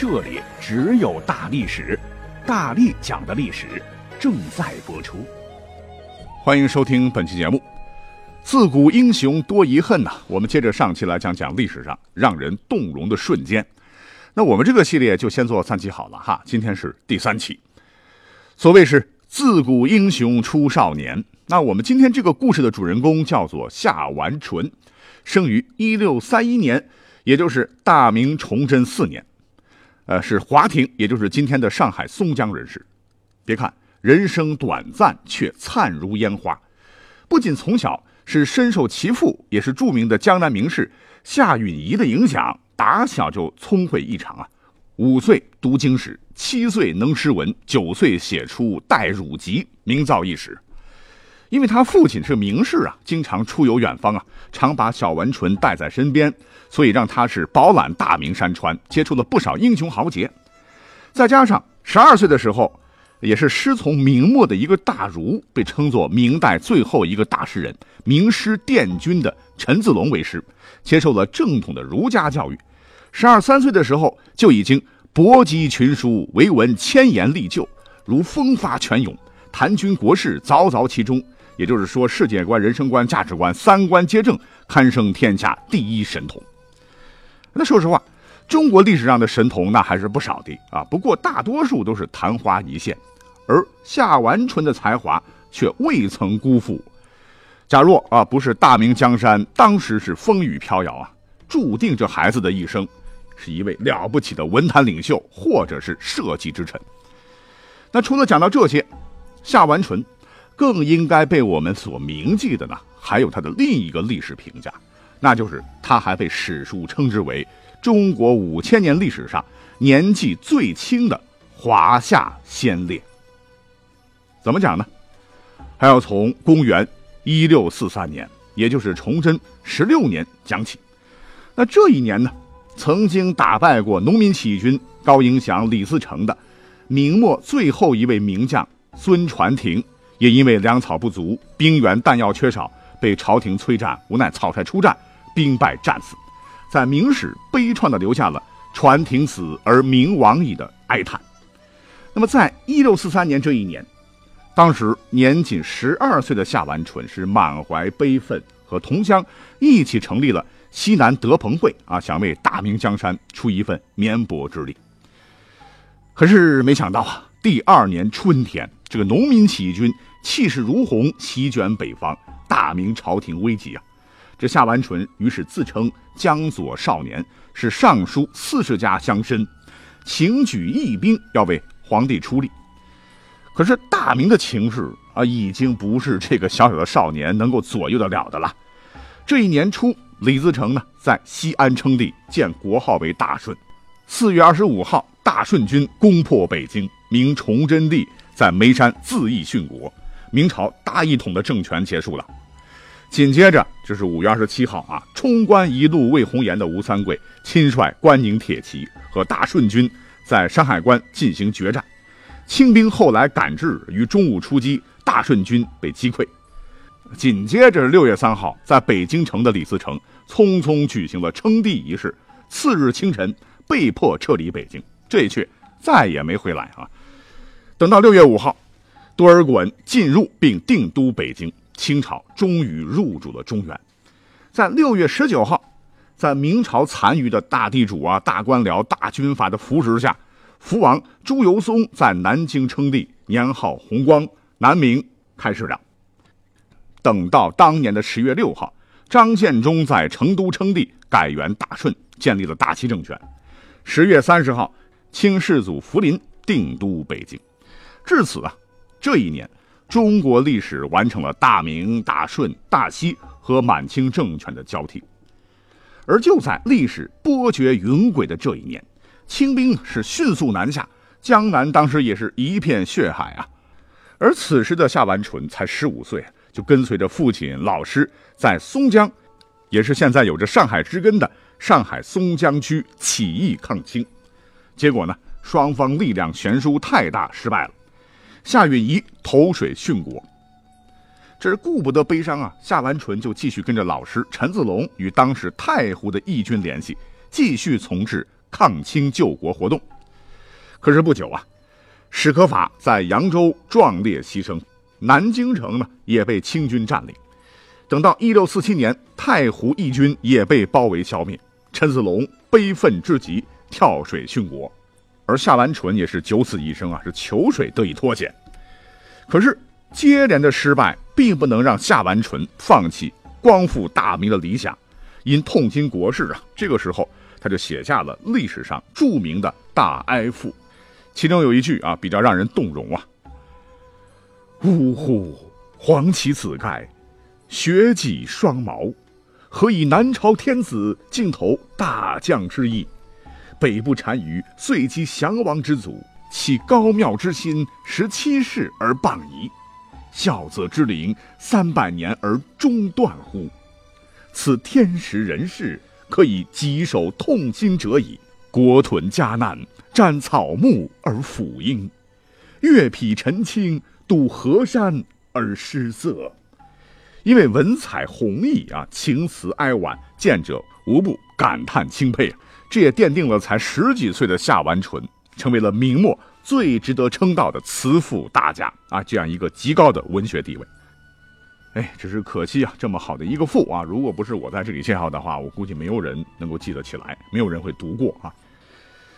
这里只有大历史，大力讲的历史正在播出。欢迎收听本期节目。自古英雄多遗恨呐，我们接着上期来讲讲历史上让人动容的瞬间。那我们这个系列就先做三期好了哈，今天是第三期。所谓是自古英雄出少年，那我们今天这个故事的主人公叫做夏完淳，生于一六三一年，也就是大明崇祯四年。呃，是华亭，也就是今天的上海松江人士。别看人生短暂，却灿如烟花。不仅从小是深受其父，也是著名的江南名士夏允彝的影响，打小就聪慧异常啊。五岁读经史，七岁能诗文，九岁写出《代汝集》，名噪一时。因为他父亲是名士啊，经常出游远方啊，常把小文纯带在身边，所以让他是饱览大明山川，接触了不少英雄豪杰。再加上十二岁的时候，也是师从明末的一个大儒，被称作明代最后一个大诗人、名师殿军的陈子龙为师，接受了正统的儒家教育。十二三岁的时候，就已经博集群书，为文千言历就，如风发泉涌，谈军国事，凿凿其中。也就是说，世界观、人生观、价值观三观皆正，堪称天下第一神童。那说实话，中国历史上的神童那还是不少的啊。不过大多数都是昙花一现，而夏完淳的才华却未曾辜负。假若啊不是大明江山当时是风雨飘摇啊，注定这孩子的一生是一位了不起的文坛领袖，或者是社稷之臣。那除了讲到这些，夏完淳。更应该被我们所铭记的呢，还有他的另一个历史评价，那就是他还被史书称之为中国五千年历史上年纪最轻的华夏先烈。怎么讲呢？还要从公元一六四三年，也就是崇祯十六年讲起。那这一年呢，曾经打败过农民起义军高迎祥、李自成的明末最后一位名将孙传庭。也因为粮草不足、兵源弹药缺少，被朝廷催战，无奈草率出战，兵败战死，在明史悲怆地留下了“传庭死而明亡矣”的哀叹。那么，在一六四三年这一年，当时年仅十二岁的夏完淳是满怀悲愤，和同乡一起成立了西南德朋会啊，想为大明江山出一份绵薄之力。可是没想到啊，第二年春天，这个农民起义军。气势如虹，席卷北方，大明朝廷危急啊！这夏完淳于是自称江左少年，是上书四十家乡绅，请举义兵要为皇帝出力。可是大明的情势啊，已经不是这个小小的少年能够左右得了的了。这一年初，李自成呢在西安称帝，建国号为大顺。四月二十五号，大顺军攻破北京，明崇祯帝在眉山自缢殉国。明朝大一统的政权结束了，紧接着就是五月二十七号啊，冲冠一怒为红颜的吴三桂亲率关宁铁骑和大顺军在山海关进行决战，清兵后来赶至，于中午出击，大顺军被击溃。紧接着六月三号，在北京城的李自成匆匆举行了称帝仪式，次日清晨被迫撤离北京，这一去再也没回来啊。等到六月五号。多尔衮进入并定都北京，清朝终于入主了中原。在六月十九号，在明朝残余的大地主啊、大官僚、大军阀的扶持下，福王朱由崧在南京称帝，年号弘光，南明开始了。等到当年的十月六号，张献忠在成都称帝，改元大顺，建立了大齐政权。十月三十号，清世祖福临定都北京。至此啊。这一年，中国历史完成了大明、大顺、大西和满清政权的交替。而就在历史波谲云诡的这一年，清兵是迅速南下，江南当时也是一片血海啊。而此时的夏完淳才十五岁，就跟随着父亲、老师在松江，也是现在有着上海之根的上海松江区起义抗清。结果呢，双方力量悬殊太大，失败了。夏允彝投水殉国。这是顾不得悲伤啊，夏完淳就继续跟着老师陈子龙与当时太湖的义军联系，继续从事抗清救国活动。可是不久啊。史可法在扬州壮烈牺牲，南京城呢也被清军占领。等到一六四七年，太湖义军也被包围消灭，陈子龙悲愤至极，跳水殉国。而夏完淳也是九死一生啊，是求水得以脱险。可是接连的失败，并不能让夏完淳放弃光复大明的理想。因痛心国事啊，这个时候他就写下了历史上著名的大哀赋。其中有一句啊，比较让人动容啊。呜呼，黄旗子盖，血戟双矛，何以南朝天子尽投大将之意？北部单于遂击降王之祖，其高妙之心，十七世而谤夷，孝则之灵，三百年而中断乎？此天时人事，可以棘手痛心者矣。国屯家难。占草木而抚膺，月匹陈清，渡河山而失色。因为文采宏逸啊，情辞哀婉，见者无不感叹钦佩。这也奠定了才十几岁的夏完淳成为了明末最值得称道的词赋大家啊，这样一个极高的文学地位。哎，只是可惜啊，这么好的一个赋啊，如果不是我在这里介绍的话，我估计没有人能够记得起来，没有人会读过啊。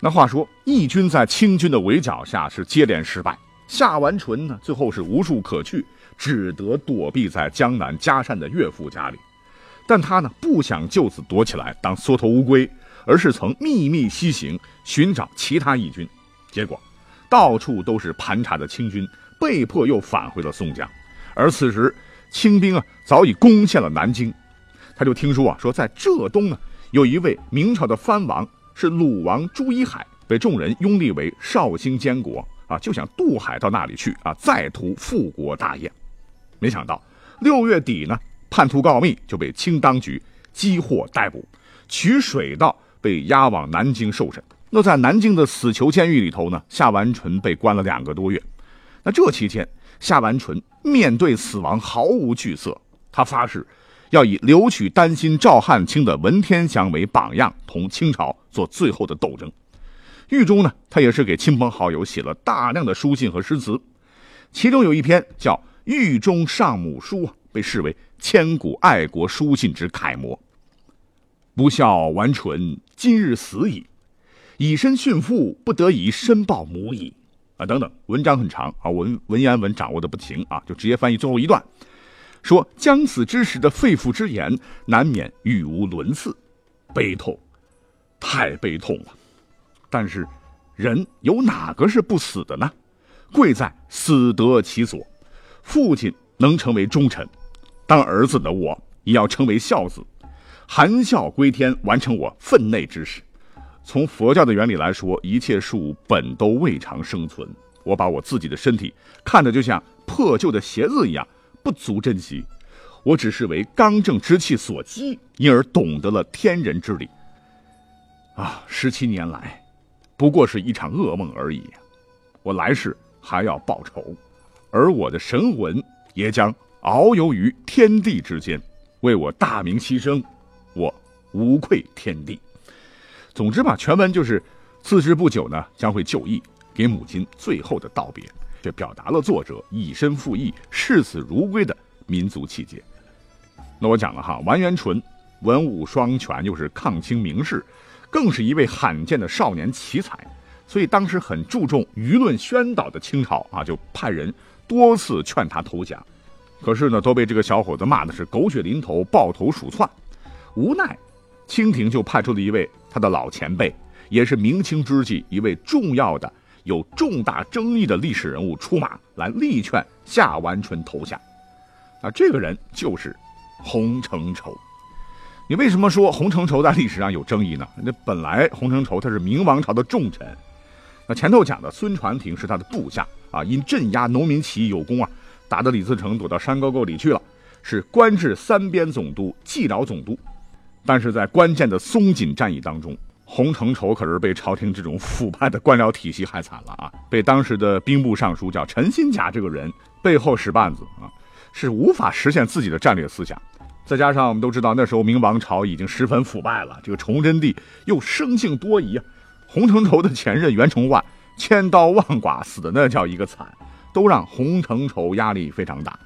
那话说，义军在清军的围剿下是接连失败，夏完淳呢最后是无处可去，只得躲避在江南嘉善的岳父家里。但他呢不想就此躲起来当缩头乌龟，而是曾秘密西行寻找其他义军，结果到处都是盘查的清军，被迫又返回了宋江。而此时清兵啊早已攻陷了南京，他就听说啊说在浙东呢有一位明朝的藩王。是鲁王朱一海被众人拥立为绍兴监国啊，就想渡海到那里去啊，再图复国大业。没想到六月底呢，叛徒告密就被清当局缉获逮捕，取水道被押往南京受审。那在南京的死囚监狱里头呢，夏完淳被关了两个多月。那这期间，夏完淳面对死亡毫无惧色，他发誓。要以留取丹心赵汉卿的文天祥为榜样，同清朝做最后的斗争。狱中呢，他也是给亲朋好友写了大量的书信和诗词，其中有一篇叫《狱中上母书》啊，被视为千古爱国书信之楷模。不孝完淳，今日死矣，以身殉父，不得已申报母矣。啊，等等，文章很长啊，文文言文掌握的不行啊，就直接翻译最后一段。说将死之时的肺腑之言，难免语无伦次，悲痛，太悲痛了。但是，人有哪个是不死的呢？贵在死得其所。父亲能成为忠臣，当儿子的我也要成为孝子，含笑归天，完成我分内之事。从佛教的原理来说，一切事物本都未尝生存。我把我自己的身体看得就像破旧的鞋子一样。不足珍惜，我只是为刚正之气所激，因而懂得了天人之理。啊，十七年来，不过是一场噩梦而已。我来世还要报仇，而我的神魂也将遨游于天地之间，为我大明牺牲。我无愧天地。总之吧，全文就是自知不久呢将会就义，给母亲最后的道别。却表达了作者以身赴义、视死如归的民族气节。那我讲了哈，完颜淳文武双全，又是抗清名士，更是一位罕见的少年奇才。所以当时很注重舆论宣导的清朝啊，就派人多次劝他投降。可是呢，都被这个小伙子骂的是狗血淋头、抱头鼠窜。无奈，清廷就派出了一位他的老前辈，也是明清之际一位重要的。有重大争议的历史人物出马来力劝夏完淳投降，啊，这个人就是洪承畴。你为什么说洪承畴在历史上有争议呢？那本来洪承畴他是明王朝的重臣，那前头讲的孙传庭是他的部下啊，因镇压农民起义有功啊，打得李自成躲到山沟沟里去了，是官至三边总督、蓟辽总督。但是在关键的松锦战役当中，洪承畴可是被朝廷这种腐败的官僚体系害惨了啊！被当时的兵部尚书叫陈新甲这个人背后使绊子啊，是无法实现自己的战略思想。再加上我们都知道那时候明王朝已经十分腐败了，这个崇祯帝又生性多疑啊。洪承畴的前任袁崇焕千刀万剐，死的那叫一个惨，都让洪承畴压力非常大。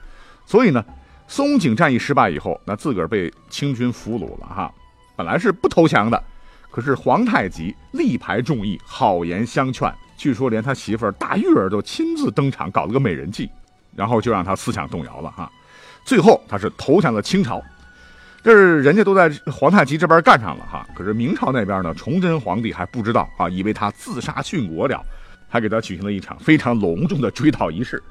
所以呢，松井战役失败以后，那自个儿被清军俘虏了哈。本来是不投降的。可是皇太极力排众议，好言相劝，据说连他媳妇儿大玉儿都亲自登场，搞了个美人计，然后就让他思想动摇了哈。最后他是投降了清朝，这是人家都在皇太极这边干上了哈。可是明朝那边呢，崇祯皇帝还不知道啊，以为他自杀殉国了，还给他举行了一场非常隆重的追悼仪式。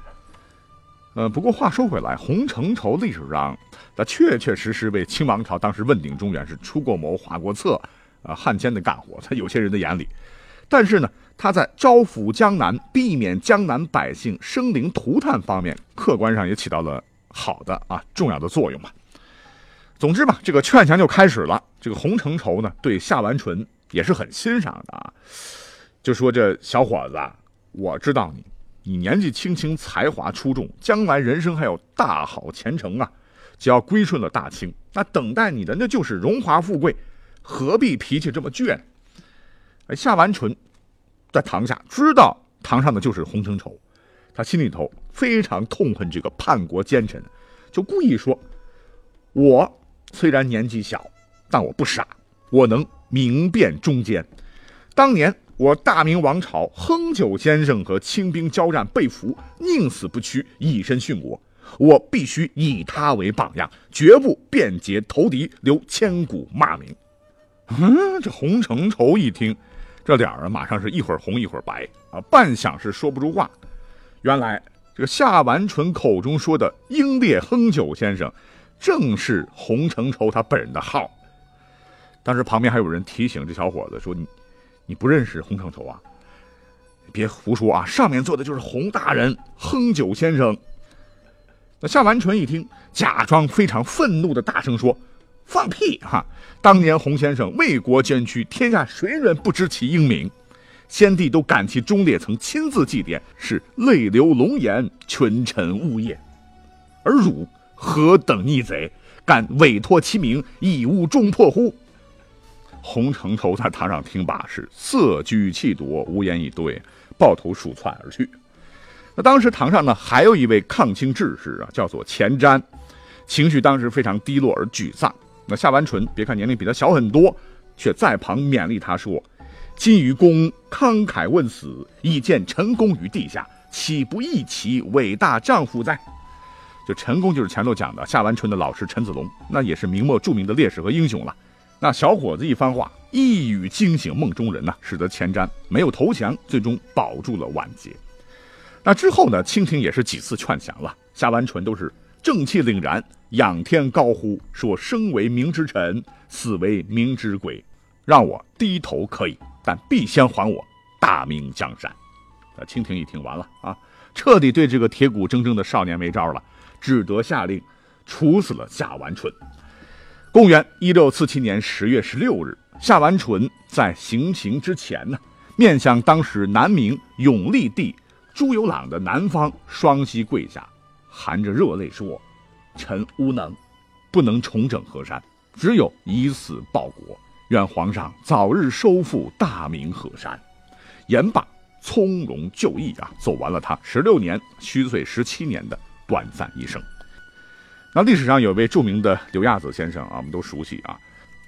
呃，不过话说回来，洪承畴历史上他确确实实为清王朝当时问鼎中原，是出过谋、划过策。啊，汉奸的干活，在有些人的眼里，但是呢，他在招抚江南、避免江南百姓生灵涂炭方面，客观上也起到了好的啊重要的作用吧。总之吧，这个劝降就开始了。这个洪承畴呢，对夏完淳也是很欣赏的啊，就说这小伙子，我知道你，你年纪轻轻，才华出众，将来人生还有大好前程啊。只要归顺了大清，那等待你的那就是荣华富贵。何必脾气这么倔？哎，夏完淳在堂下知道堂上的就是洪承畴，他心里头非常痛恨这个叛国奸臣，就故意说：“我虽然年纪小，但我不傻，我能明辨忠奸。当年我大明王朝亨九先生和清兵交战被俘，宁死不屈，以身殉国。我必须以他为榜样，绝不变节投敌，留千古骂名。”嗯，这洪承畴一听，这脸儿，马上是一会儿红一会儿白啊，半晌是说不出话。原来这个夏完淳口中说的英烈亨九先生，正是洪承畴他本人的号。当时旁边还有人提醒这小伙子说：“你你不认识洪承畴啊？别胡说啊！上面坐的就是洪大人，亨九先生。”那夏完淳一听，假装非常愤怒的大声说。放屁哈！当年洪先生为国捐躯，天下谁人不知其英名？先帝都感其忠烈，曾亲自祭奠，是泪流龙颜，群臣呜咽。而汝何等逆贼，敢委托其名，以误中破乎？洪承畴在堂上听罢，是色居气夺，无言以对，抱头鼠窜而去。那当时堂上呢，还有一位抗清志士啊，叫做钱瞻，情绪当时非常低落而沮丧。那夏完淳，别看年龄比他小很多，却在旁勉励他说：“今于公慷慨问死，以见成功于地下，岂不义其伟大丈夫哉？”就陈公就是前头讲的夏完淳的老师陈子龙，那也是明末著名的烈士和英雄了。那小伙子一番话，一语惊醒梦中人呐，使得钱瞻没有投降，最终保住了晚节。那之后呢，清廷也是几次劝降了，夏完淳都是。正气凛然，仰天高呼说：“生为明之臣，死为明之鬼，让我低头可以，但必先还我大明江山。”那清廷一听完了啊，彻底对这个铁骨铮铮的少年没招了，只得下令处死了夏完淳。公元一六四七年十月十六日，夏完淳在行刑之前呢，面向当时南明永历帝朱由榔的南方，双膝跪下。含着热泪说：“臣无能，不能重整河山，只有以死报国。愿皇上早日收复大明河山。”言罢，从容就义啊，走完了他十六年虚岁十七年的短暂一生。那历史上有位著名的刘亚子先生啊，我们都熟悉啊，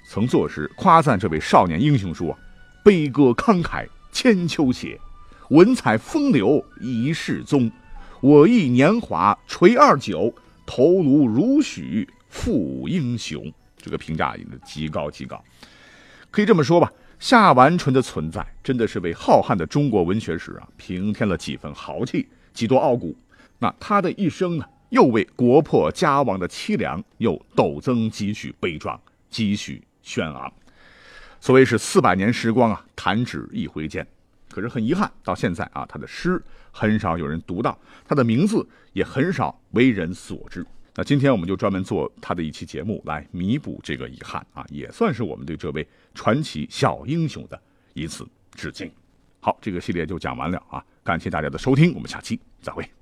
曾作诗夸赞这位少年英雄说：“悲歌慷慨千秋写，文采风流一世宗。”我亦年华垂二九，头颅如许复英雄。这个评价极高极高。可以这么说吧，夏完淳的存在真的是为浩瀚的中国文学史啊平添了几分豪气，几多傲骨。那他的一生呢，又为国破家亡的凄凉又陡增几许悲壮，几许轩昂。所谓是四百年时光啊，弹指一挥间。可是很遗憾，到现在啊，他的诗很少有人读到，他的名字也很少为人所知。那今天我们就专门做他的一期节目来弥补这个遗憾啊，也算是我们对这位传奇小英雄的一次致敬。好，这个系列就讲完了啊，感谢大家的收听，我们下期再会。